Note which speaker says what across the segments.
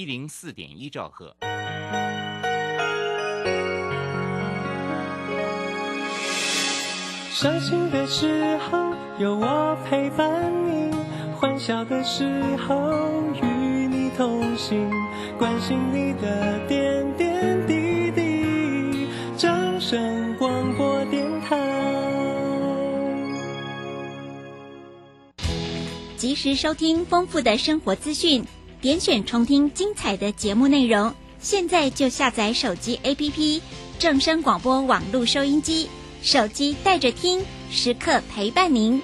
Speaker 1: 一零四点一兆赫。
Speaker 2: 伤心的时候有我陪伴你，欢笑的时候与你同行，关心你的点点滴滴。掌声广播电台，
Speaker 3: 及时收听丰富的生活资讯，点选重听精彩的节目内容。现在就下载手机 APP 正声广播网络收音机。手机带着听，时刻陪伴您。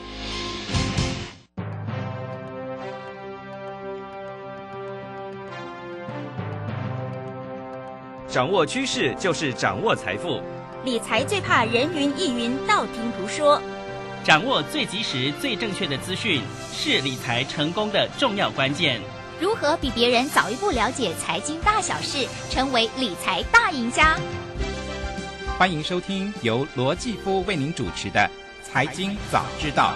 Speaker 4: 掌握趋势就是掌握财富，
Speaker 3: 理财最怕人云亦云、道听途说。
Speaker 5: 掌握最及时、最正确的资讯，是理财成功的重要关键。
Speaker 3: 如何比别人早一步了解财经大小事，成为理财大赢家？
Speaker 6: 欢迎收听由罗继夫为您主持的《财经早知道》。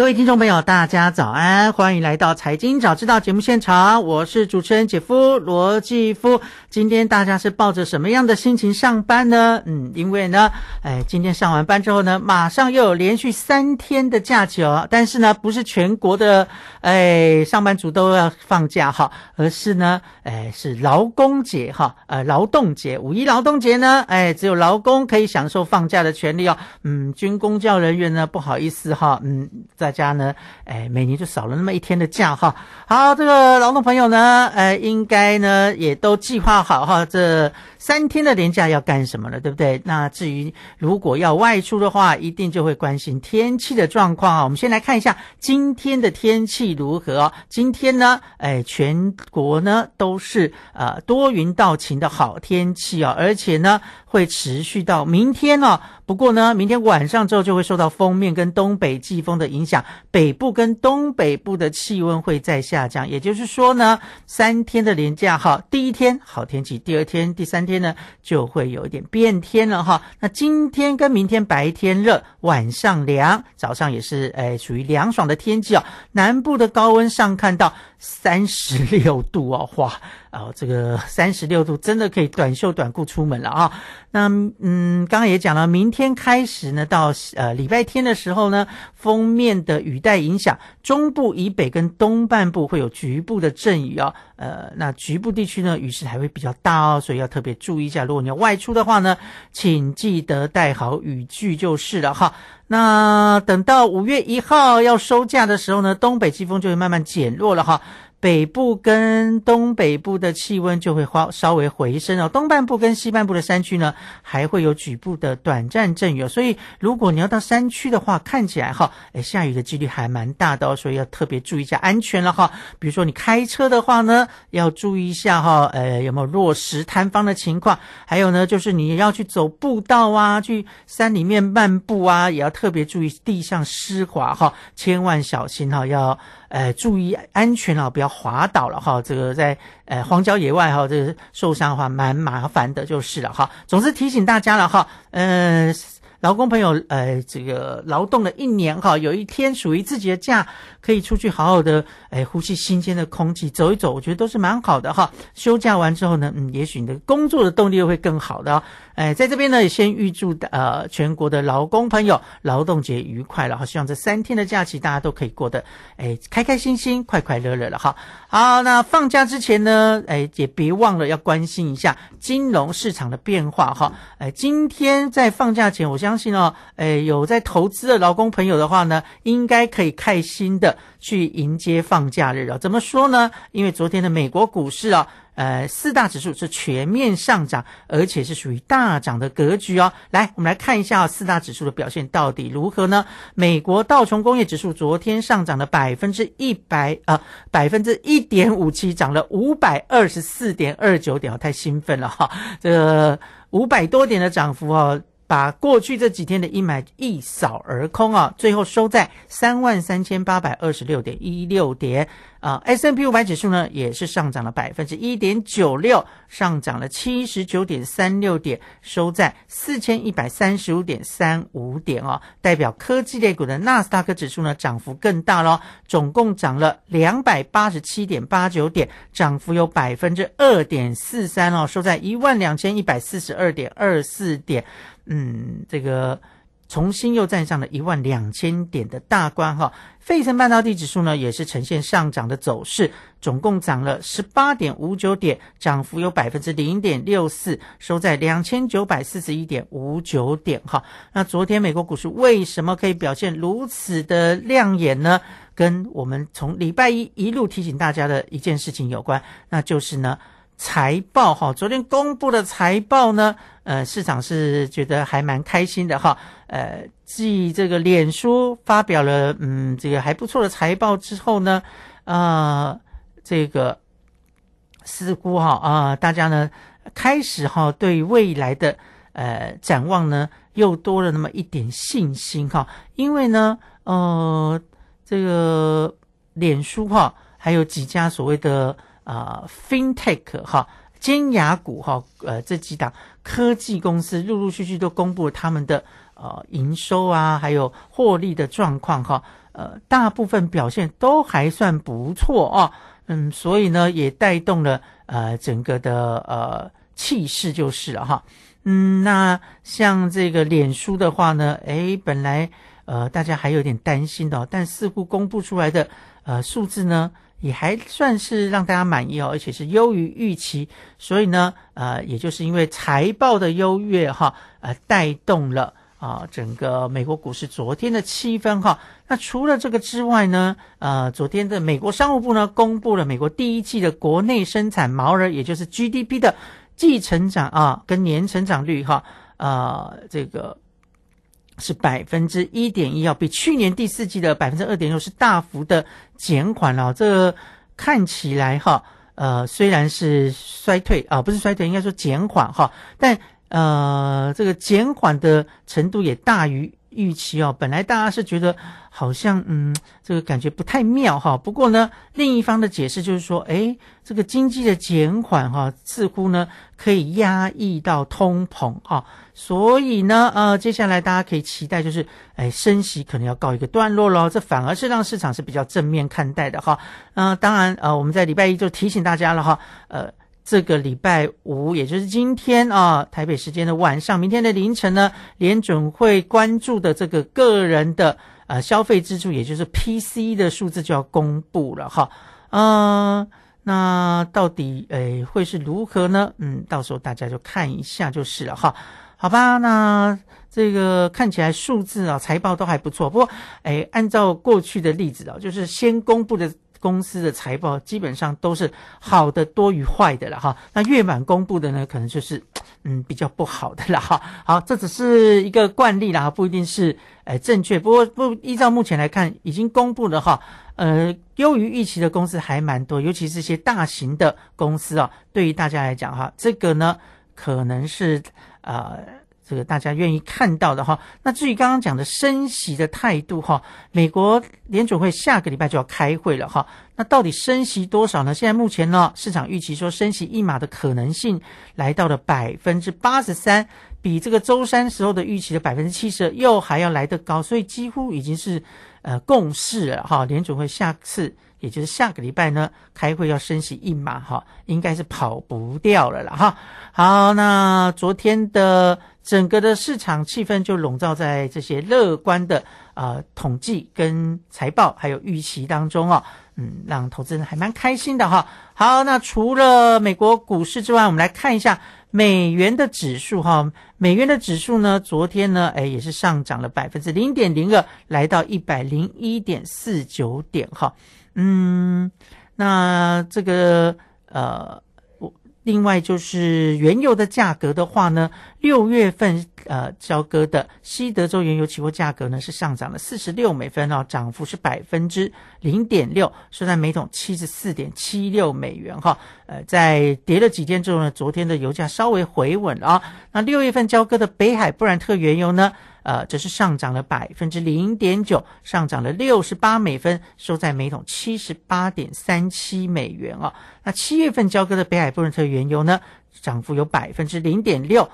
Speaker 7: 各位听众朋友，大家早安，欢迎来到《财经早知道》节目现场，我是主持人姐夫罗继夫。今天大家是抱着什么样的心情上班呢？嗯，因为呢，哎，今天上完班之后呢，马上又有连续三天的假期哦。但是呢，不是全国的哎上班族都要放假哈，而是呢，哎，是劳工节哈，呃，劳动节，五一劳动节呢，哎，只有劳工可以享受放假的权利哦。嗯，军公教人员呢，不好意思哈，嗯，在。大家呢，哎，每年就少了那么一天的假哈。好，这个劳动朋友呢，呃，应该呢也都计划好哈，这三天的年假要干什么了，对不对？那至于如果要外出的话，一定就会关心天气的状况啊。我们先来看一下今天的天气如何。今天呢，哎，全国呢都是呃多云到晴的好天气啊，而且呢会持续到明天哦。不过呢，明天晚上之后就会受到封面跟东北季风的影响，北部跟东北部的气温会再下降。也就是说呢，三天的连假哈，第一天好天气，第二天、第三天呢就会有一点变天了哈。那今天跟明天白天热，晚上凉，早上也是诶属于凉爽的天气哦。南部的高温上看到三十六度哦，哇！哦，这个三十六度真的可以短袖短裤出门了啊！那嗯，刚刚也讲了，明天开始呢，到呃礼拜天的时候呢，封面的雨带影响中部以北跟东半部会有局部的阵雨哦。呃，那局部地区呢，雨势还会比较大哦，所以要特别注意一下。如果你要外出的话呢，请记得带好雨具就是了哈。那等到五月一号要收假的时候呢，东北季风就会慢慢减弱了哈。北部跟东北部的气温就会稍稍微回升哦，东半部跟西半部的山区呢，还会有局部的短暂阵雨，所以如果你要到山区的话，看起来哈，哎，下雨的几率还蛮大的哦，所以要特别注意一下安全了哈。比如说你开车的话呢，要注意一下哈，呃，有没有落石塌方的情况，还有呢，就是你要去走步道啊，去山里面漫步啊，也要特别注意地上湿滑哈，千万小心哈，要。呃，注意安全啊，不要滑倒了哈。这个在呃荒郊野外哈，这个受伤的话蛮麻烦的，就是了哈。总之提醒大家了哈，嗯。劳工朋友，呃，这个劳动了一年哈，有一天属于自己的假，可以出去好好的，哎，呼吸新鲜的空气，走一走，我觉得都是蛮好的哈。休假完之后呢，嗯，也许你的工作的动力会更好的。哎，在这边呢，也先预祝呃全国的劳工朋友劳动节愉快了哈。希望这三天的假期大家都可以过得哎开开心心、快快乐乐了哈。好，那放假之前呢，哎，也别忘了要关心一下金融市场的变化哈。哎，今天在放假前，我相信哦，哎，有在投资的劳工朋友的话呢，应该可以开心的去迎接放假日啊。怎么说呢？因为昨天的美国股市啊。呃，四大指数是全面上涨，而且是属于大涨的格局哦。来，我们来看一下四大指数的表现到底如何呢？美国道琼工业指数昨天上涨了百分之一百啊，百分之一点五七，涨了五百二十四点二九点，太兴奋了哈！这个五百多点的涨幅哦。把过去这几天的阴霾一扫而空啊，最后收在三万三千八百二十六点一六点啊。S M P 五百指数呢也是上涨了百分之一点九六，上涨了七十九点三六点，收在四千一百三十五点三五点哦。代表科技类股的纳斯达克指数呢涨幅更大咯，总共涨了两百八十七点八九点，涨幅有百分之二点四三哦，收在一万两千一百四十二点二四点。嗯，这个重新又站上了一万两千点的大关哈。费城半导体指数呢也是呈现上涨的走势，总共涨了十八点五九点，涨幅有百分之零点六四，收在两千九百四十一点五九点哈。那昨天美国股市为什么可以表现如此的亮眼呢？跟我们从礼拜一一路提醒大家的一件事情有关，那就是呢。财报哈，昨天公布的财报呢，呃，市场是觉得还蛮开心的哈。呃，继这个脸书发表了嗯这个还不错的财报之后呢，呃，这个似乎哈啊，大家呢开始哈对未来的呃展望呢又多了那么一点信心哈，因为呢呃这个脸书哈还有几家所谓的。啊，FinTech 哈，尖牙股哈，呃，这几档科技公司陆陆续续都公布了他们的呃营收啊，还有获利的状况哈，呃，大部分表现都还算不错哦，嗯，所以呢，也带动了呃整个的呃气势就是了哈，嗯，那像这个脸书的话呢，诶，本来呃大家还有点担心的，但似乎公布出来的呃数字呢。也还算是让大家满意哦，而且是优于预期，所以呢，呃，也就是因为财报的优越哈，呃，带动了啊整个美国股市昨天的气氛哈。那除了这个之外呢，呃，昨天的美国商务部呢公布了美国第一季的国内生产毛额，也就是 GDP 的季成长啊跟年成长率哈，呃，这个。是百分之一点一，要比去年第四季的百分之二点六是大幅的减缓了。这看起来哈，呃，虽然是衰退啊，不是衰退，应该说减缓哈，但呃，这个减缓的程度也大于。预期哦，本来大家是觉得好像嗯，这个感觉不太妙哈。不过呢，另一方的解释就是说，哎，这个经济的减缓哈，似乎呢可以压抑到通膨哈。所以呢，呃，接下来大家可以期待就是，哎，升息可能要告一个段落喽。这反而是让市场是比较正面看待的哈。嗯，当然呃，我们在礼拜一就提醒大家了哈，呃。这个礼拜五，也就是今天啊，台北时间的晚上，明天的凌晨呢，联准会关注的这个个人的呃消费支出，也就是 P C 的数字就要公布了哈。嗯，那到底诶会是如何呢？嗯，到时候大家就看一下就是了哈。好吧，那这个看起来数字啊，财报都还不错。不过诶，按照过去的例子啊，就是先公布的。公司的财报基本上都是好的多于坏的了哈，那月满公布的呢，可能就是嗯比较不好的了哈。好，这只是一个惯例啦，不一定是呃正确。不过不依照目前来看，已经公布的哈，呃优于预期的公司还蛮多，尤其是一些大型的公司啊。对于大家来讲哈，这个呢可能是呃。这个大家愿意看到的哈，那至于刚刚讲的升息的态度哈，美国联准会下个礼拜就要开会了哈，那到底升息多少呢？现在目前呢，市场预期说升息一码的可能性来到了百分之八十三，比这个周三时候的预期的百分之七十又还要来得高，所以几乎已经是呃共识了哈，联准会下次。也就是下个礼拜呢，开会要升息一码哈，应该是跑不掉了啦哈。好，那昨天的整个的市场气氛就笼罩在这些乐观的啊统计跟财报还有预期当中哦，嗯，让投资人还蛮开心的哈。好，那除了美国股市之外，我们来看一下美元的指数哈。美元的指数呢，昨天呢，哎，也是上涨了百分之零点零二，来到一百零一点四九点哈。嗯，那这个呃，另外就是原油的价格的话呢，六月份呃交割的西德州原油期货价格呢是上涨了四十六美分哦，涨幅是百分之零点六，收在每桶七十四点七六美元哈。呃，在跌了几天之后呢，昨天的油价稍微回稳了啊。那六月份交割的北海布兰特原油呢？呃，这是上涨了百分之零点九，上涨了六十八美分，收在每桶七十八点三七美元啊。那七月份交割的北海布伦特原油呢，涨幅有百分之零点六，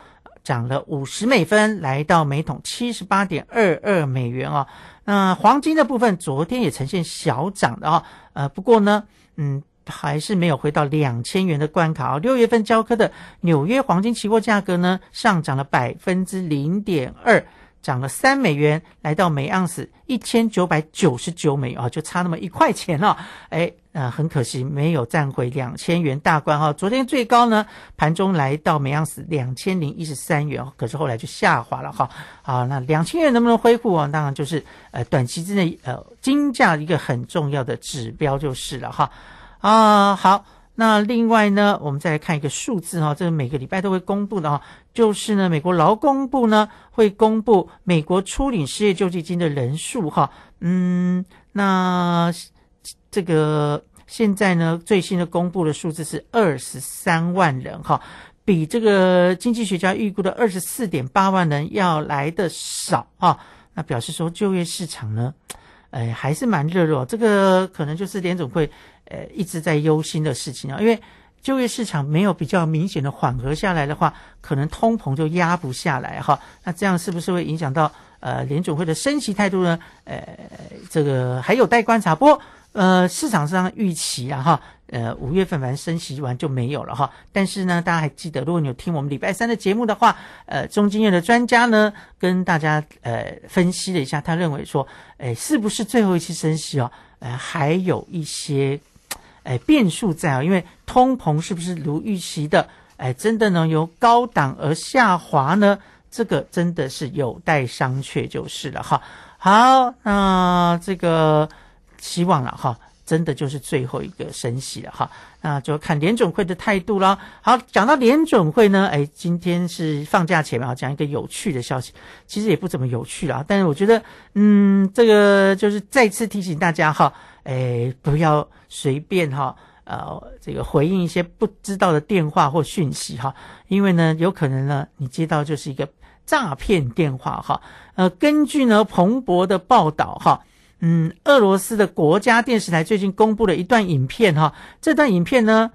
Speaker 7: 涨了五十美分，来到每桶七十八点二二美元哦。那黄金的部分，昨天也呈现小涨的啊，呃，不过呢，嗯，还是没有回到两千元的关卡。六月份交割的纽约黄金期货价格呢，上涨了百分之零点二。涨了三美元，来到每盎司一千九百九十九美元啊，就差那么一块钱了。哎，呃，很可惜没有站回两千元大关哈。昨天最高呢，盘中来到每盎司两千零一十三元，可是后来就下滑了哈。好，那两千元能不能恢复啊？当然就是呃，短期之内呃，金价一个很重要的指标就是了哈。啊，好。那另外呢，我们再来看一个数字哈，这个每个礼拜都会公布的哈，就是呢，美国劳工部呢会公布美国初领失业救济金的人数哈，嗯，那这个现在呢最新的公布的数字是二十三万人哈，比这个经济学家预估的二十四点八万人要来的少啊，那表示说就业市场呢，哎还是蛮热络，这个可能就是联总会。呃，一直在忧心的事情啊，因为就业市场没有比较明显的缓和下来的话，可能通膨就压不下来哈。那这样是不是会影响到呃联总会的升息态度呢？呃，这个还有待观察。不过呃，市场上预期啊哈，呃五月份反正升息完就没有了哈。但是呢，大家还记得，如果你有听我们礼拜三的节目的话，呃，中经院的专家呢跟大家呃分析了一下，他认为说，哎，是不是最后一期升息哦？呃，还有一些。哎，变数在啊，因为通膨是不是如预期的？哎，真的能由高档而下滑呢？这个真的是有待商榷，就是了哈。好，那这个希望了哈，真的就是最后一个升息了哈。那就看联准会的态度了。好，讲到联准会呢，哎，今天是放假前嘛，讲一个有趣的消息，其实也不怎么有趣了，但是我觉得，嗯，这个就是再次提醒大家哈。哎，不要随便哈，呃，这个回应一些不知道的电话或讯息哈，因为呢，有可能呢，你接到就是一个诈骗电话哈。呃，根据呢彭博的报道哈，嗯，俄罗斯的国家电视台最近公布了一段影片哈，这段影片呢，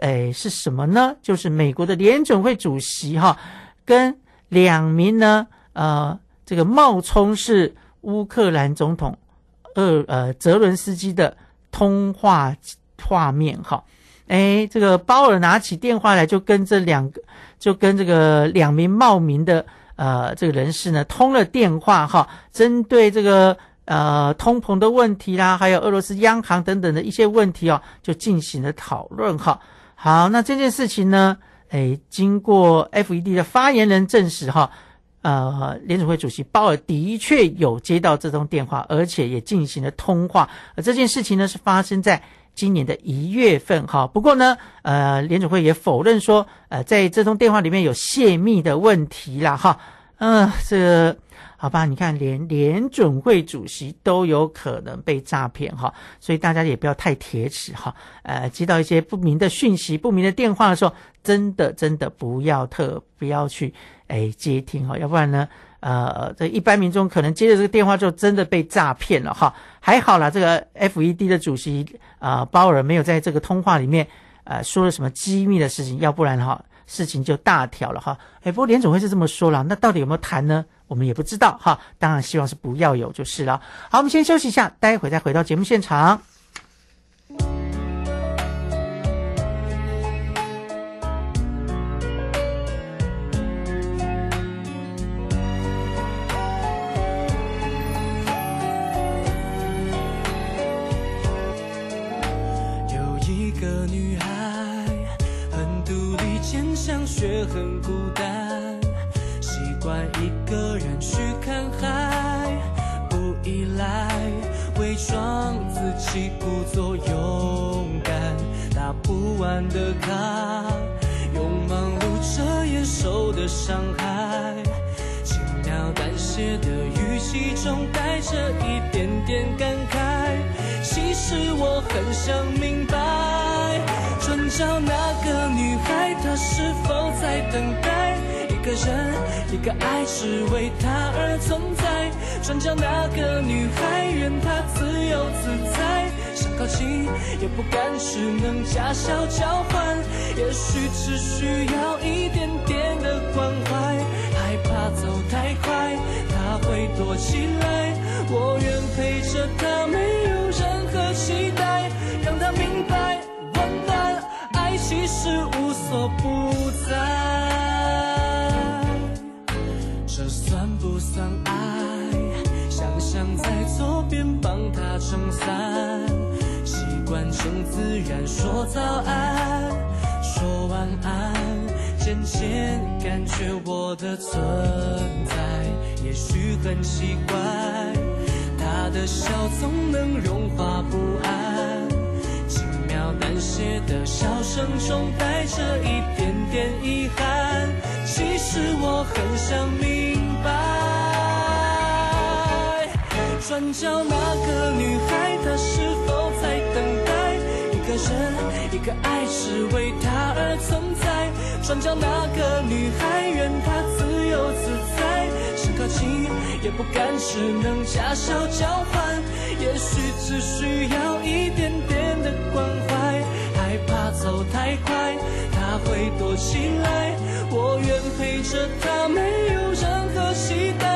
Speaker 7: 哎，是什么呢？就是美国的联准会主席哈，跟两名呢，呃，这个冒充是乌克兰总统。呃呃，泽伦斯基的通话画面哈，哎，这个鲍尔拿起电话来，就跟这两个，就跟这个两名冒名的呃这个人士呢通了电话哈，针对这个呃通膨的问题啦，还有俄罗斯央行等等的一些问题哦，就进行了讨论哈。好，那这件事情呢，哎，经过 FED 的发言人证实哈。呃，联储会主席鲍尔的确有接到这通电话，而且也进行了通话。而这件事情呢，是发生在今年的一月份哈。不过呢，呃，联储会也否认说，呃，在这通电话里面有泄密的问题啦哈。嗯，这好吧，你看，连联准会主席都有可能被诈骗哈，所以大家也不要太铁齿哈。呃，接到一些不明的讯息、不明的电话的时候，真的真的不要特不要去。哎，接听哈，要不然呢，呃，这一般民众可能接了这个电话就，真的被诈骗了哈。还好啦，这个 FED 的主席啊，鲍尔没有在这个通话里面呃说了什么机密的事情，要不然哈，事情就大条了哈。哎，不过联总会是这么说了，那到底有没有谈呢？我们也不知道哈。当然希望是不要有就是了。好，我们先休息一下，待会再回到节目现场。
Speaker 2: 却很孤单，习惯一个人去看海，不依赖，伪装自己，故作勇敢，打不完的卡，用忙碌遮掩受的伤害。轻描淡写的语气中带着一点点感慨。其实我很想明白，转角那个女孩，她是否在等待一个人，一个爱，只为她而存在。转角那个女孩，愿她自由自在，想靠近也不敢，只能假笑交换。也许只需要一点点的关怀，害怕走太快，她会躲起来。我愿陪着她，没有任何期待，让她明白，其实无所不在。这算不算爱？想象在左边帮他撑伞，习惯成自然说早安，说晚安，渐渐感觉我的存在，也许很奇怪，他的笑总能融化不安。感谢的笑声中带着一点点遗憾，其实我很想明白。转角那个女孩，她是否在等待一个人，一个爱，只为她而存在？转角那个女孩，愿她自由自在，想靠近也不敢，只能假笑交换。也许只需要一点点的关怀，怕走太快，他会躲起来。我愿陪着他，没有任何期待，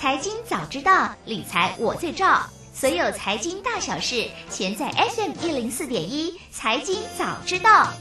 Speaker 1: 财经早知道，理财我最照。所有财经大小事，全在 FM 一零四点一。财经早知道。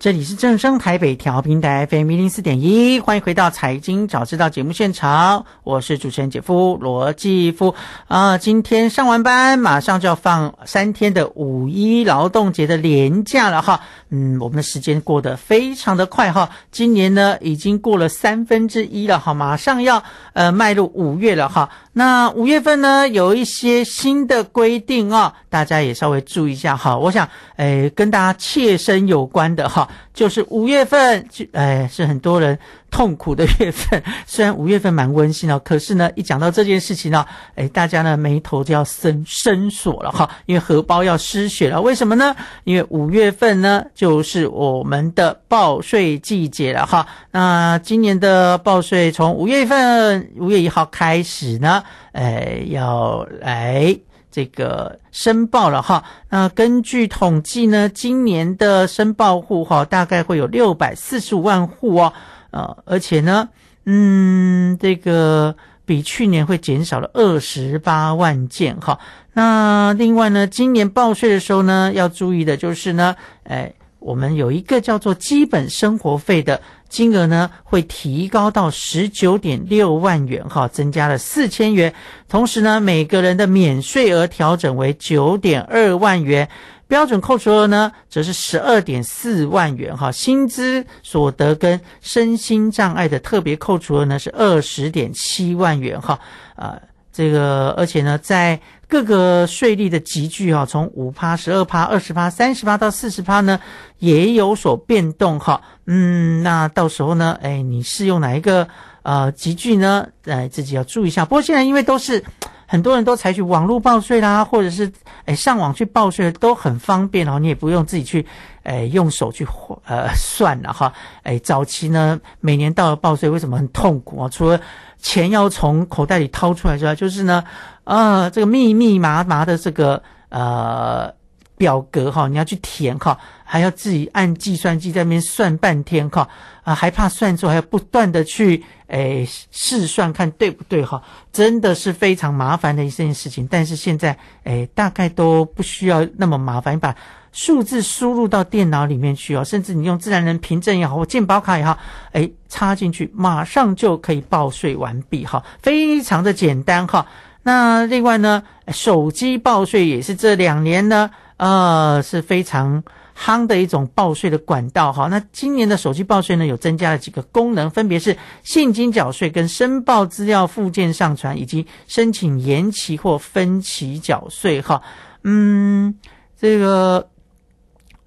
Speaker 7: 这里是正声台北调频台 FM 一零四点一，欢迎回到财经早知道节目现场，我是主持人姐夫罗继夫啊。今天上完班，马上就要放三天的五一劳动节的连假了哈。嗯，我们的时间过得非常的快哈。今年呢，已经过了三分之一了哈，马上要呃迈入五月了哈。那五月份呢，有一些新的规定啊，大家也稍微注意一下哈。我想，诶，跟大家切身有关的哈，就是五月份，就诶是很多人痛苦的月份。虽然五月份蛮温馨哦，可是呢，一讲到这件事情呢，诶，大家呢眉头就要深深锁了哈，因为荷包要失血了。为什么呢？因为五月份呢，就是我们的报税季节了哈。那今年的报税从五月份五月一号开始呢。呃，要来这个申报了哈。那根据统计呢，今年的申报户哈，大概会有六百四十五万户哦。呃，而且呢，嗯，这个比去年会减少了二十八万件哈。那另外呢，今年报税的时候呢，要注意的就是呢，哎，我们有一个叫做基本生活费的。金额呢会提高到十九点六万元，哈，增加了四千元。同时呢，每个人的免税额调整为九点二万元，标准扣除额呢则是十二点四万元，哈。薪资所得跟身心障碍的特别扣除额呢是二十点七万元，哈，啊。这个，而且呢，在各个税率的集聚哈，从五趴、十二趴、二十趴、三十趴到四十趴呢，也有所变动哈。嗯，那到时候呢，哎，你适用哪一个呃集聚呢？哎，自己要注意一下。不过现在因为都是很多人都采取网络报税啦，或者是哎上网去报税都很方便哦，你也不用自己去哎用手去呃算了哈。哎，早期呢，每年到了报税为什么很痛苦啊？除了钱要从口袋里掏出来之外，就是呢，啊，这个密密麻麻的这个呃表格哈，你要去填哈，还要自己按计算机在那边算半天哈，啊，还怕算错，还要不断的去诶试算看对不对哈，真的是非常麻烦的一件事情。但是现在诶大概都不需要那么麻烦，你把数字输入到电脑里面去哦，甚至你用自然人凭证也好，或健保卡也好，哎，插进去马上就可以报税完毕哈，非常的简单哈。那另外呢，手机报税也是这两年呢，呃，是非常夯的一种报税的管道哈。那今年的手机报税呢，有增加了几个功能，分别是现金缴税跟申报资料附件上传，以及申请延期或分期缴税哈。嗯，这个。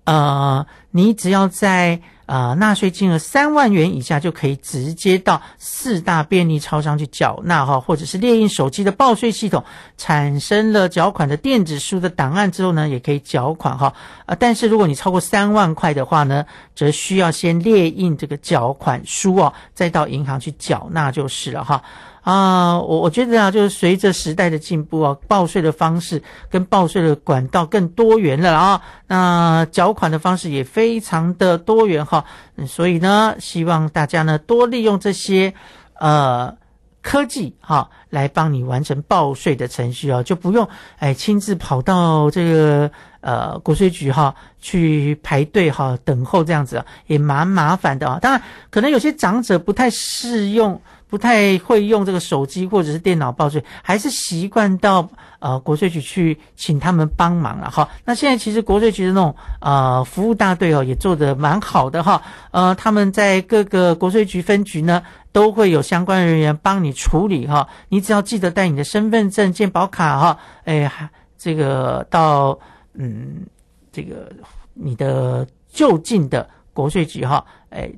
Speaker 7: 呃，你只要在呃纳税金额三万元以下，就可以直接到四大便利超商去缴纳哈，或者是列印手机的报税系统产生了缴款的电子书的档案之后呢，也可以缴款哈。啊，但是如果你超过三万块的话呢，则需要先列印这个缴款书哦，再到银行去缴纳就是了哈。啊，我我觉得啊，就是随着时代的进步啊，报税的方式跟报税的管道更多元了啊，那缴款的方式也非常的多元哈，所以呢，希望大家呢多利用这些呃科技哈，来帮你完成报税的程序啊，就不用哎亲自跑到这个呃国税局哈去排队哈等候这样子啊，也蛮麻烦的啊。当然，可能有些长者不太适用。不太会用这个手机或者是电脑报税，还是习惯到呃国税局去请他们帮忙了哈。那现在其实国税局的那种呃服务大队哦也做得蛮好的哈。呃，他们在各个国税局分局呢都会有相关人员帮你处理哈。你只要记得带你的身份证、健保卡哈，哎，这个到嗯这个你的就近的国税局哈。哎。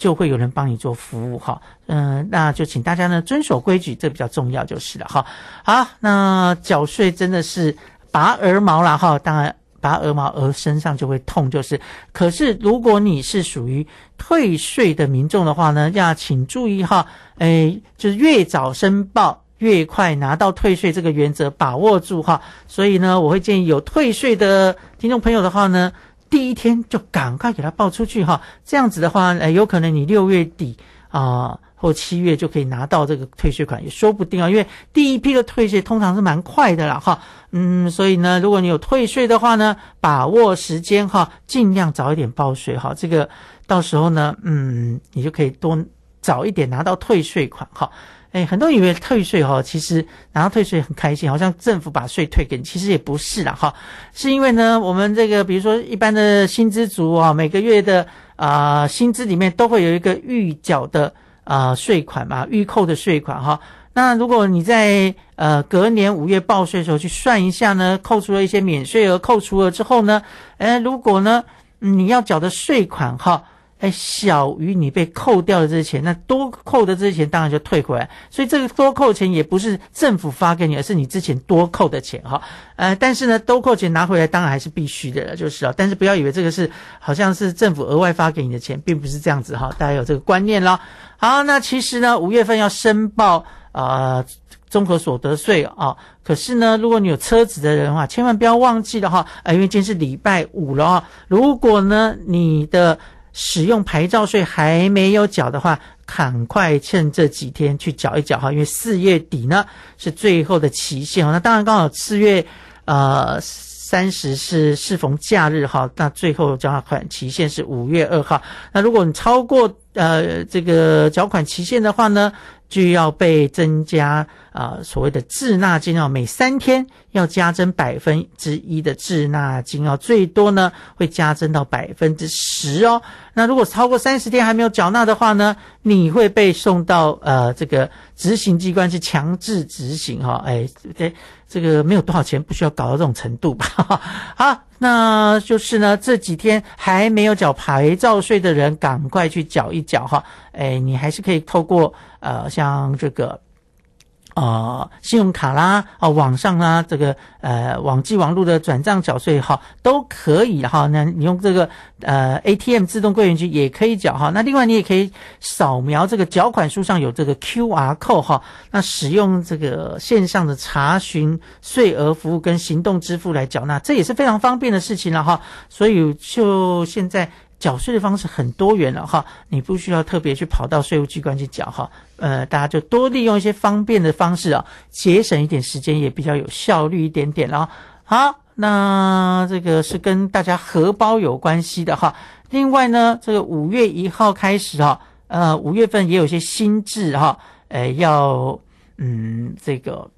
Speaker 7: 就会有人帮你做服务哈，嗯，那就请大家呢遵守规矩，这比较重要就是了哈。好，那缴税真的是拔鹅毛了哈，当然拔鹅毛鹅身上就会痛，就是。可是如果你是属于退税的民众的话呢，要请注意哈，哎，就是越早申报越快拿到退税这个原则把握住哈。所以呢，我会建议有退税的听众朋友的话呢。第一天就赶快给他报出去哈，这样子的话，呃，有可能你六月底啊或七月就可以拿到这个退税款，也说不定啊。因为第一批的退税通常是蛮快的啦哈，嗯，所以呢，如果你有退税的话呢，把握时间哈，尽量早一点报税哈，这个到时候呢，嗯，你就可以多早一点拿到退税款哈。哎，很多人以为退税哈，其实拿到退税很开心，好像政府把税退给你，其实也不是啦哈，是因为呢，我们这个比如说一般的薪资族啊，每个月的啊薪资里面都会有一个预缴的啊税款嘛，预扣的税款哈。那如果你在呃隔年五月报税的时候去算一下呢，扣除了一些免税额，扣除了之后呢，哎，如果呢你要缴的税款哈。哎，小于你被扣掉的这些钱，那多扣的这些钱当然就退回来。所以这个多扣钱也不是政府发给你，而是你之前多扣的钱哈。呃，但是呢，多扣钱拿回来当然还是必须的了，就是啊。但是不要以为这个是好像是政府额外发给你的钱，并不是这样子哈。大家有这个观念了。好，那其实呢，五月份要申报啊综合所得税啊。可是呢，如果你有车子的人的话，千万不要忘记了哈。因为今天是礼拜五了啊。如果呢，你的使用牌照税还没有缴的话，赶快趁这几天去缴一缴哈，因为四月底呢是最后的期限哈。那当然刚好四月呃三十是适逢假日哈，那最后缴款期限是五月二号。那如果你超过呃这个缴款期限的话呢？就要被增加啊，所谓的滞纳金哦，每三天要加增百分之一的滞纳金哦，最多呢会加增到百分之十哦。那如果超过三十天还没有缴纳的话呢，你会被送到呃这个执行机关去强制执行哈。哎，对这个没有多少钱，不需要搞到这种程度吧？好。那就是呢，这几天还没有缴牌照税的人，赶快去缴一缴哈。哎，你还是可以透过呃，像这个。啊，信用卡啦，啊，网上啦，这个呃，网际网络的转账缴税哈，都可以哈。那你用这个呃 ATM 自动柜员机也可以缴哈。那另外你也可以扫描这个缴款书上有这个 QR code 哈。那使用这个线上的查询税额服务跟行动支付来缴纳，这也是非常方便的事情了哈。所以就现在。缴税的方式很多元了哈，你不需要特别去跑到税务机关去缴哈，呃，大家就多利用一些方便的方式啊，节省一点时间，也比较有效率一点点了。好，那这个是跟大家荷包有关系的哈。另外呢，这个五月一号开始哈，呃，五月份也有些新制哈，呃，要嗯这个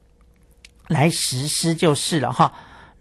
Speaker 7: 来实施就是了哈。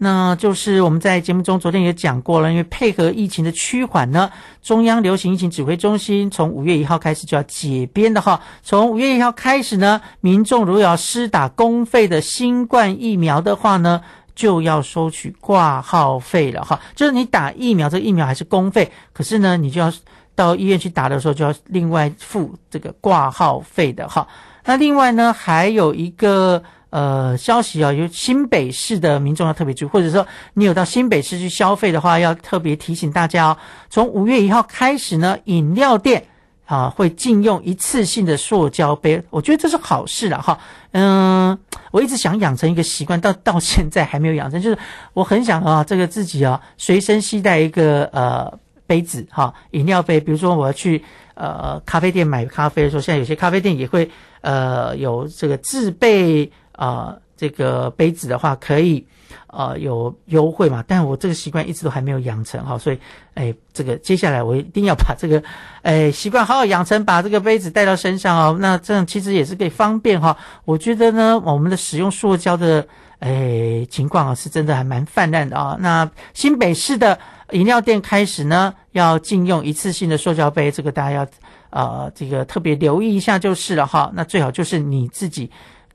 Speaker 7: 那就是我们在节目中昨天也讲过了，因为配合疫情的趋缓呢，中央流行疫情指挥中心从五月一号开始就要解编的哈。从五月一号开始呢，民众如果要施打公费的新冠疫苗的话呢，就要收取挂号费了哈。就是你打疫苗，这个疫苗还是公费，可是呢，你就要到医院去打的时候就要另外付这个挂号费的哈。那另外呢，还有一个。呃，消息啊，有新北市的民众要特别注意，或者说你有到新北市去消费的话，要特别提醒大家哦。从五月一号开始呢，饮料店啊会禁用一次性的塑胶杯，我觉得这是好事了哈。嗯，我一直想养成一个习惯，到到现在还没有养成，就是我很想啊，这个自己啊随身携带一个呃杯子哈，饮料杯，比如说我要去呃咖啡店买咖啡的时候，现在有些咖啡店也会呃有这个自备。啊，这个杯子的话可以，呃，有优惠嘛？但我这个习惯一直都还没有养成哈，所以，哎，这个接下来我一定要把这个，哎，习惯好好养成，把这个杯子带到身上哦。那这样其实也是可以方便哈。我觉得呢，我们的使用塑胶的，哎，情况啊，是真的还蛮泛滥的啊。那新北市的饮料店开始呢，要禁用一次性的塑胶杯，这个大家要，呃，这个特别留意一下就是了哈。那最好就是你自己。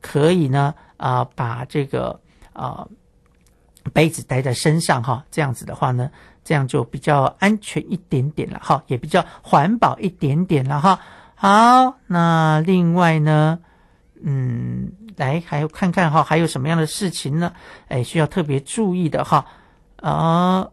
Speaker 7: 可以呢，啊，把这个啊杯子带在身上哈，这样子的话呢，这样就比较安全一点点了哈，也比较环保一点点了哈。好，那另外呢，嗯，来还有看看哈，还有什么样的事情呢？哎，需要特别注意的哈。啊，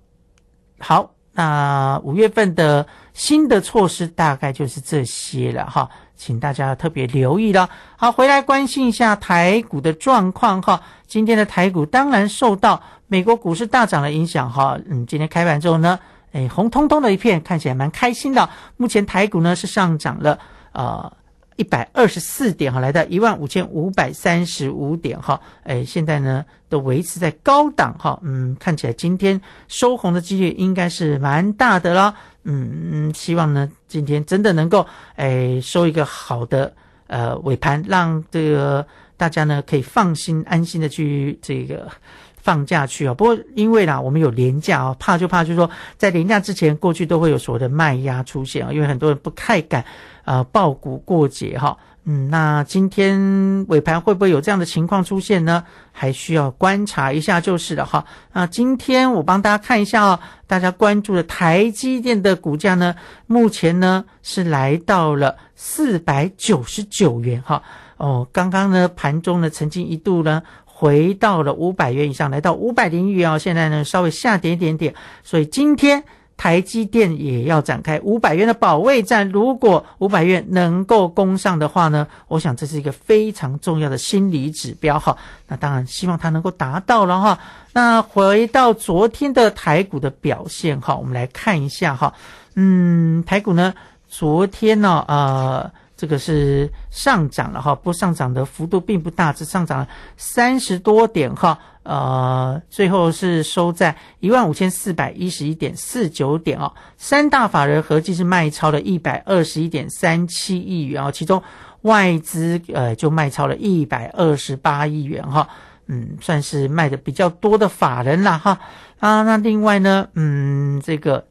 Speaker 7: 好，那五月份的新的措施大概就是这些了哈，请大家特别留意了。好，回来关心一下台股的状况哈。今天的台股当然受到美国股市大涨的影响哈。嗯，今天开盘之后呢，哎，红彤彤的一片，看起来蛮开心的。目前台股呢是上涨了呃。一百二十四点哈，来到一万五千五百三十五点哈，哎，现在呢都维持在高档哈，嗯，看起来今天收红的几率应该是蛮大的啦，嗯，希望呢今天真的能够诶收一个好的呃尾盘，让这个大家呢可以放心安心的去这个放假去啊。不过因为啦，我们有廉价啊，怕就怕就是说在廉价之前，过去都会有所谓的卖压出现啊，因为很多人不太敢。呃，爆股过节哈，嗯，那今天尾盘会不会有这样的情况出现呢？还需要观察一下就是了哈。那今天我帮大家看一下哦，大家关注的台积电的股价呢，目前呢是来到了四百九十九元哈。哦，刚刚呢盘中呢曾经一度呢回到了五百元以上，来到五百零一元哦，现在呢稍微下跌一点点，所以今天。台积电也要展开五百元的保卫战，如果五百元能够攻上的话呢，我想这是一个非常重要的心理指标哈。那当然希望它能够达到了哈。那回到昨天的台股的表现哈，我们来看一下哈。嗯，台股呢，昨天呢，呃，这个是上涨了哈，不过上涨的幅度并不大，只上涨了三十多点哈。呃，最后是收在一万五千四百一十一点四九点哦。三大法人合计是卖超了一百二十一点三七亿元哦，其中外资呃就卖超了一百二十八亿元哈，嗯，算是卖的比较多的法人了哈。啊，那另外呢，嗯，这个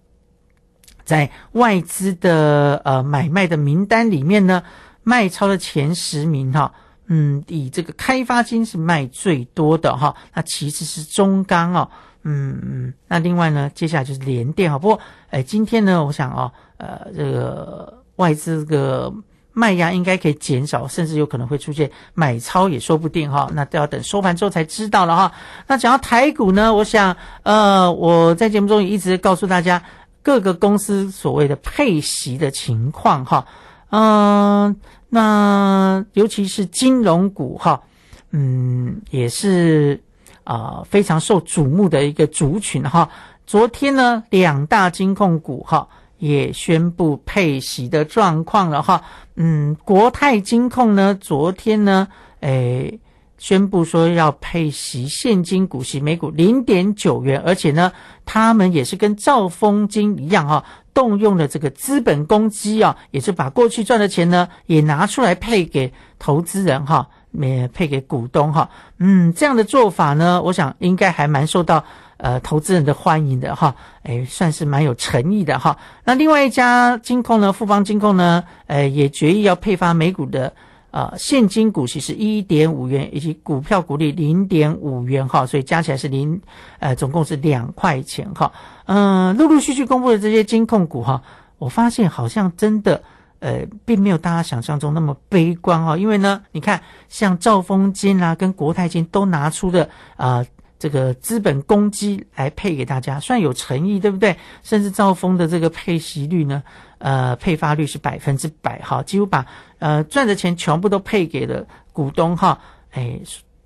Speaker 7: 在外资的呃买卖的名单里面呢，卖超的前十名哈。嗯，以这个开发金是卖最多的哈，那其次是中钢哦，嗯嗯，那另外呢，接下来就是联电哈。不过，哎，今天呢，我想哦，呃，这个外资这个卖压应该可以减少，甚至有可能会出现买超也说不定哈。那都要等收盘之后才知道了哈。那讲到台股呢，我想，呃，我在节目中也一直告诉大家各个公司所谓的配息的情况哈，嗯。那尤其是金融股哈，嗯，也是啊非常受瞩目的一个族群哈。昨天呢，两大金控股哈也宣布配息的状况了哈。嗯，国泰金控呢，昨天呢，诶。宣布说要配息现金股息每股零点九元，而且呢，他们也是跟兆丰金一样哈，动用了这个资本公积啊，也是把过去赚的钱呢也拿出来配给投资人哈，也配给股东哈。嗯，这样的做法呢，我想应该还蛮受到呃投资人的欢迎的哈，哎，算是蛮有诚意的哈。那另外一家金控呢，富邦金控呢，呃，也决议要配发美股的。啊，现金股息是一点五元，以及股票股利零点五元哈，所以加起来是零，呃，总共是两块钱哈。嗯，陆陆续续公布的这些金控股哈，我发现好像真的，呃，并没有大家想象中那么悲观哈。因为呢，你看像兆丰金啊，跟国泰金都拿出的啊。这个资本公积来配给大家，算有诚意，对不对？甚至兆丰的这个配息率呢，呃，配发率是百分之百，哈，几乎把呃赚的钱全部都配给了股东，哈，哎，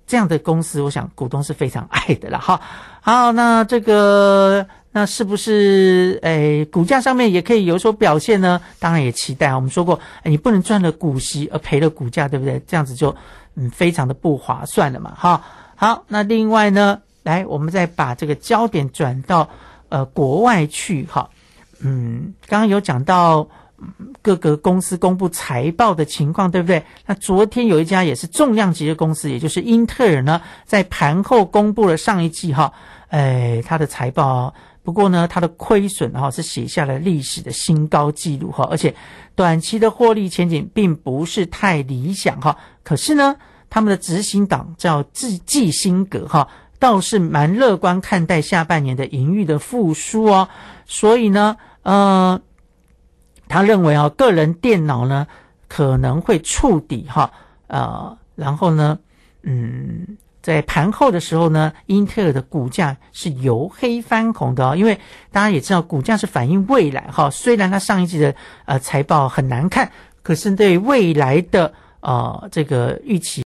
Speaker 7: 这样的公司，我想股东是非常爱的了，哈。好，那这个那是不是哎股价上面也可以有所表现呢？当然也期待。我们说过，你不能赚了股息而赔了股价，对不对？这样子就嗯非常的不划算了嘛，哈。好，那另外呢？来，我们再把这个焦点转到呃国外去哈。嗯，刚刚有讲到各个公司公布财报的情况，对不对？那昨天有一家也是重量级的公司，也就是英特尔呢，在盘后公布了上一季哈，哎，它的财报。不过呢，它的亏损哈是写下了历史的新高纪录哈，而且短期的获利前景并不是太理想哈。可是呢，他们的执行长叫季季辛格哈。倒是蛮乐观看待下半年的盈余的复苏哦。所以呢，呃，他认为啊，个人电脑呢可能会触底哈，呃，然后呢，嗯。在盘后的时候呢，英特尔的股价是由黑翻红的哦，因为大家也知道，股价是反映未来哈。虽然它上一季的呃财报很难看，可是对未来的呃这个预期。